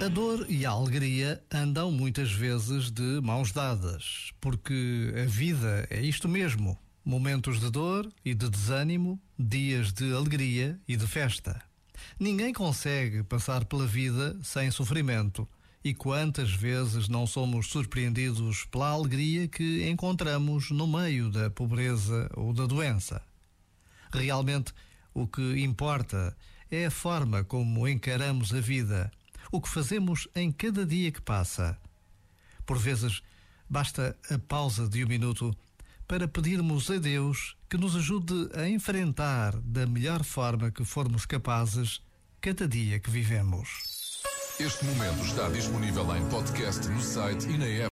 A dor e a alegria andam muitas vezes de mãos dadas, porque a vida é isto mesmo: momentos de dor e de desânimo, dias de alegria e de festa. Ninguém consegue passar pela vida sem sofrimento. E quantas vezes não somos surpreendidos pela alegria que encontramos no meio da pobreza ou da doença? Realmente, o que importa é a forma como encaramos a vida o que fazemos em cada dia que passa. Por vezes, basta a pausa de um minuto para pedirmos a Deus que nos ajude a enfrentar da melhor forma que formos capazes cada dia que vivemos. Este momento está disponível em podcast no site e na app.